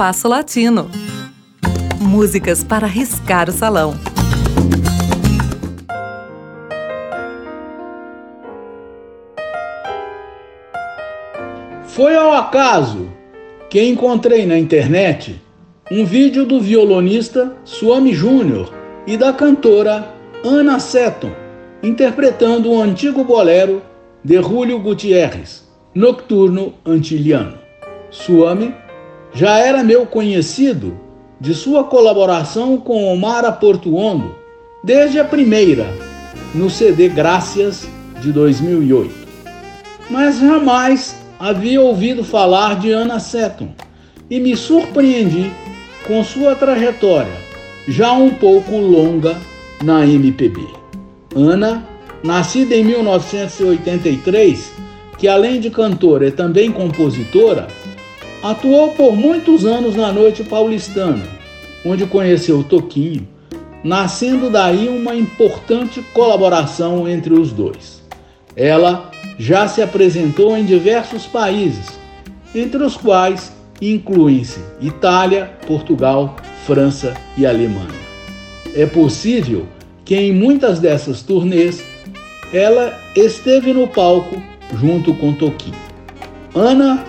Espaço Latino. Músicas para riscar o salão. Foi ao acaso que encontrei na internet um vídeo do violonista Suami Júnior e da cantora Ana Seton interpretando um antigo bolero de Julio Gutierrez, Nocturno Antiliano. Suami já era meu conhecido de sua colaboração com Omar Portuondo desde a primeira, no CD Graças de 2008. Mas jamais havia ouvido falar de Ana Seton e me surpreendi com sua trajetória, já um pouco longa na MPB. Ana, nascida em 1983, que além de cantora é também compositora, atuou por muitos anos na noite paulistana, onde conheceu Toquinho, nascendo daí uma importante colaboração entre os dois. Ela já se apresentou em diversos países, entre os quais incluem-se Itália, Portugal, França e Alemanha. É possível que em muitas dessas turnês ela esteve no palco junto com Toquinho. Ana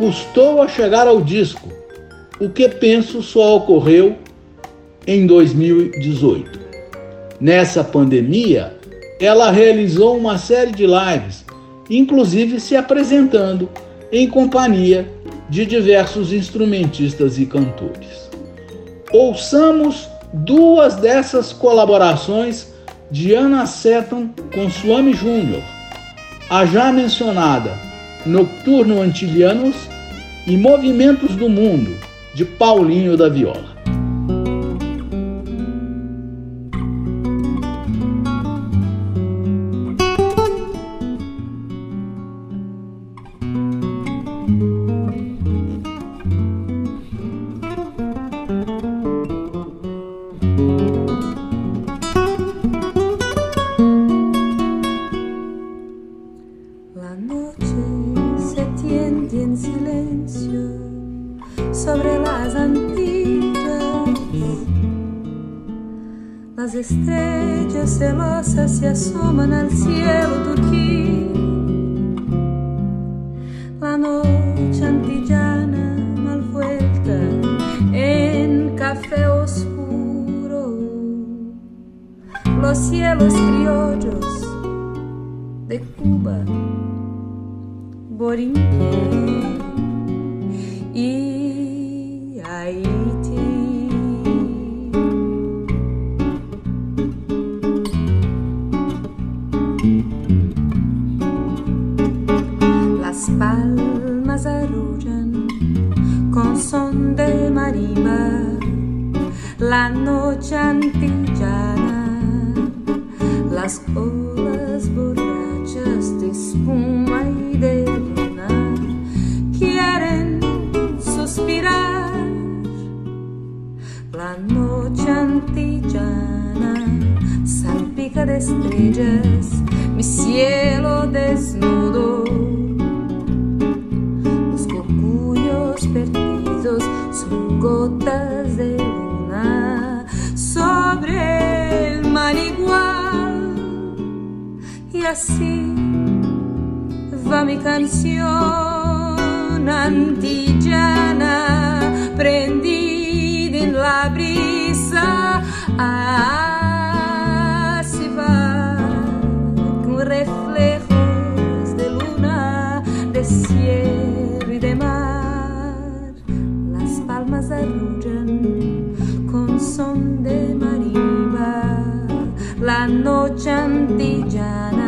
custou a chegar ao disco, o que penso só ocorreu em 2018. Nessa pandemia, ela realizou uma série de lives, inclusive se apresentando em companhia de diversos instrumentistas e cantores. Ouçamos duas dessas colaborações de Ana Seton com Suami Júnior, a já mencionada Nocturno Antilianos e Movimentos do Mundo, de Paulinho da Viola. Se asoman al cielo turquí. La noche antillana mal vuelta en café oscuro. Los cielos criollos de Cuba, Borinquen son de marimba la noche antillana, las olas borrachas de espuma y de luna quieren suspirar. La noche antillana salpica de estrellas mi cielo desnudo así va mi canción antillana, prendida en la brisa. Así va con reflejos de luna, de cielo y de mar palmas arrullan con son de marimba la noche antillana,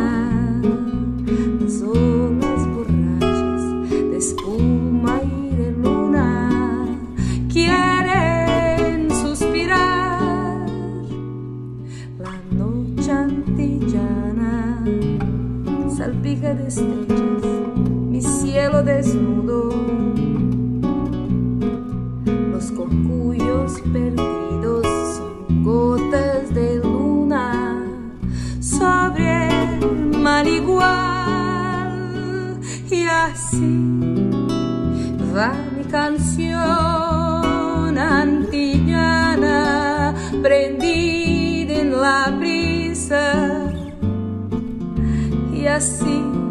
cielo desnudo cuyos perdidos son gotas de luna sobre el mar igual. Y así va mi canción antillana prendida en la brisa. Y así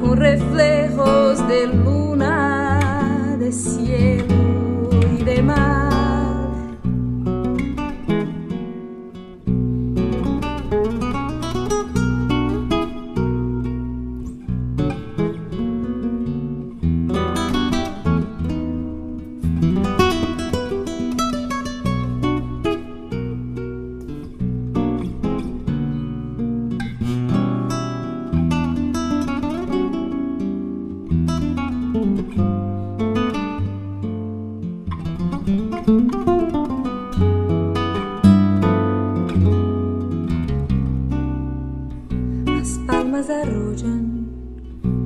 con reflejos de luna, de cielo y de mar.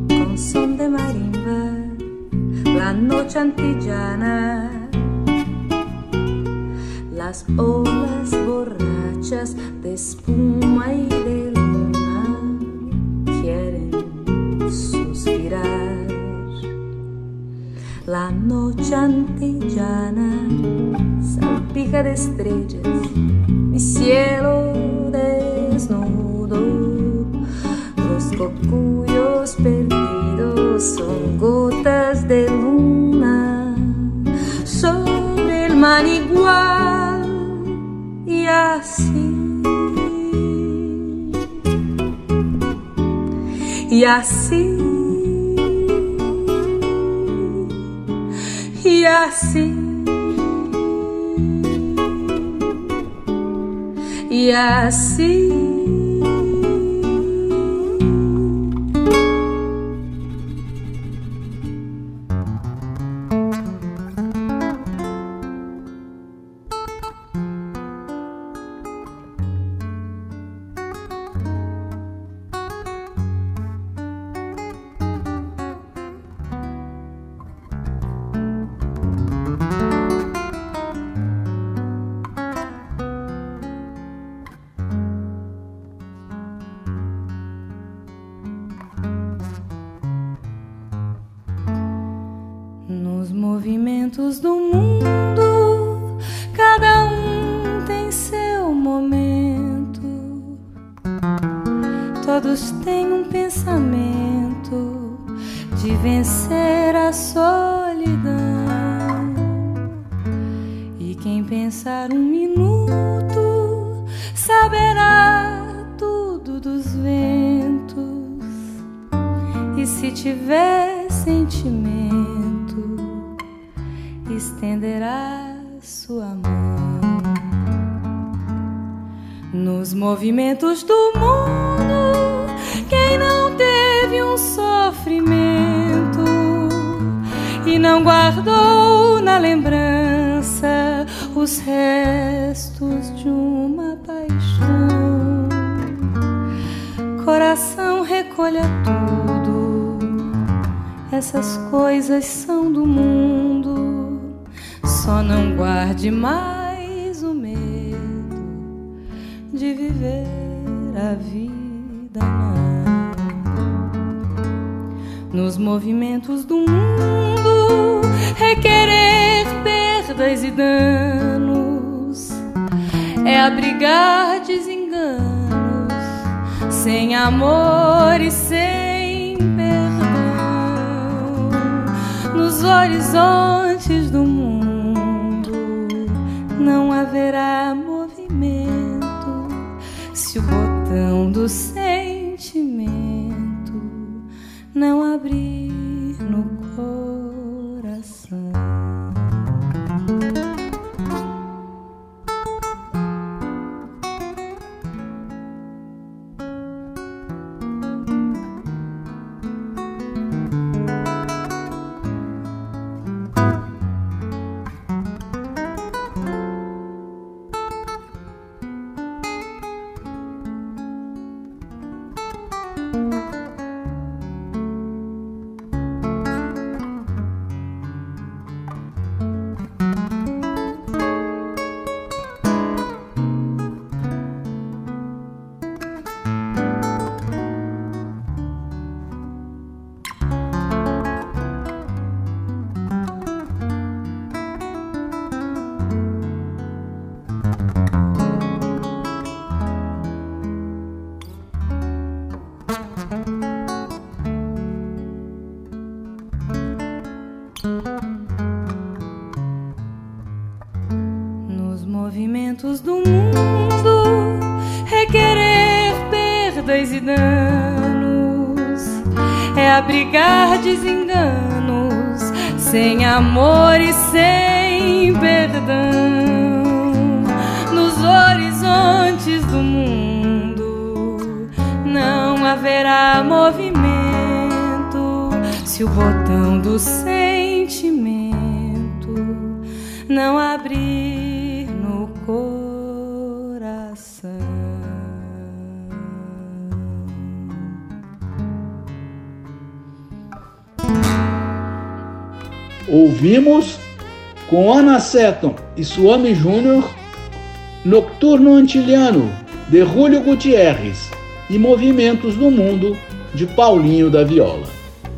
con son de marimba la noche antillana. Las olas borrachas de espuma y de luna quieren suspirar. La noche antillana salpica de estrellas mi cielo movimentos Todos têm um pensamento de vencer a solidão. E quem pensar um minuto saberá tudo dos ventos. E se tiver sentimento estenderá sua mão nos movimentos do mundo. Teve um sofrimento e não guardou na lembrança os restos de uma paixão, coração recolha tudo. Essas coisas são do mundo. Só não guarde mais Nos movimentos do mundo, requerer perdas e danos é abrigar desenganos sem amor e sem perdão. Nos horizontes do mundo não haverá movimento. Se o botão do sentimento movimentos do mundo, requerer perdas e danos é abrigar desenganos sem amor e sem perdão. Nos horizontes do mundo não haverá movimento se o botão do sentimento não abrir Ouvimos com Ana Seton e Suami Júnior Nocturno Antiliano de Julio Gutierrez e Movimentos do Mundo de Paulinho da Viola.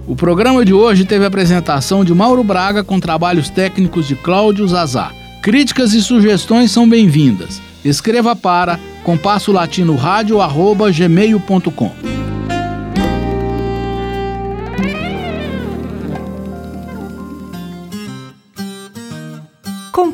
O programa de hoje teve a apresentação de Mauro Braga com trabalhos técnicos de Cláudio Zazá. Críticas e sugestões são bem-vindas. Escreva para compasso latino gmail.com.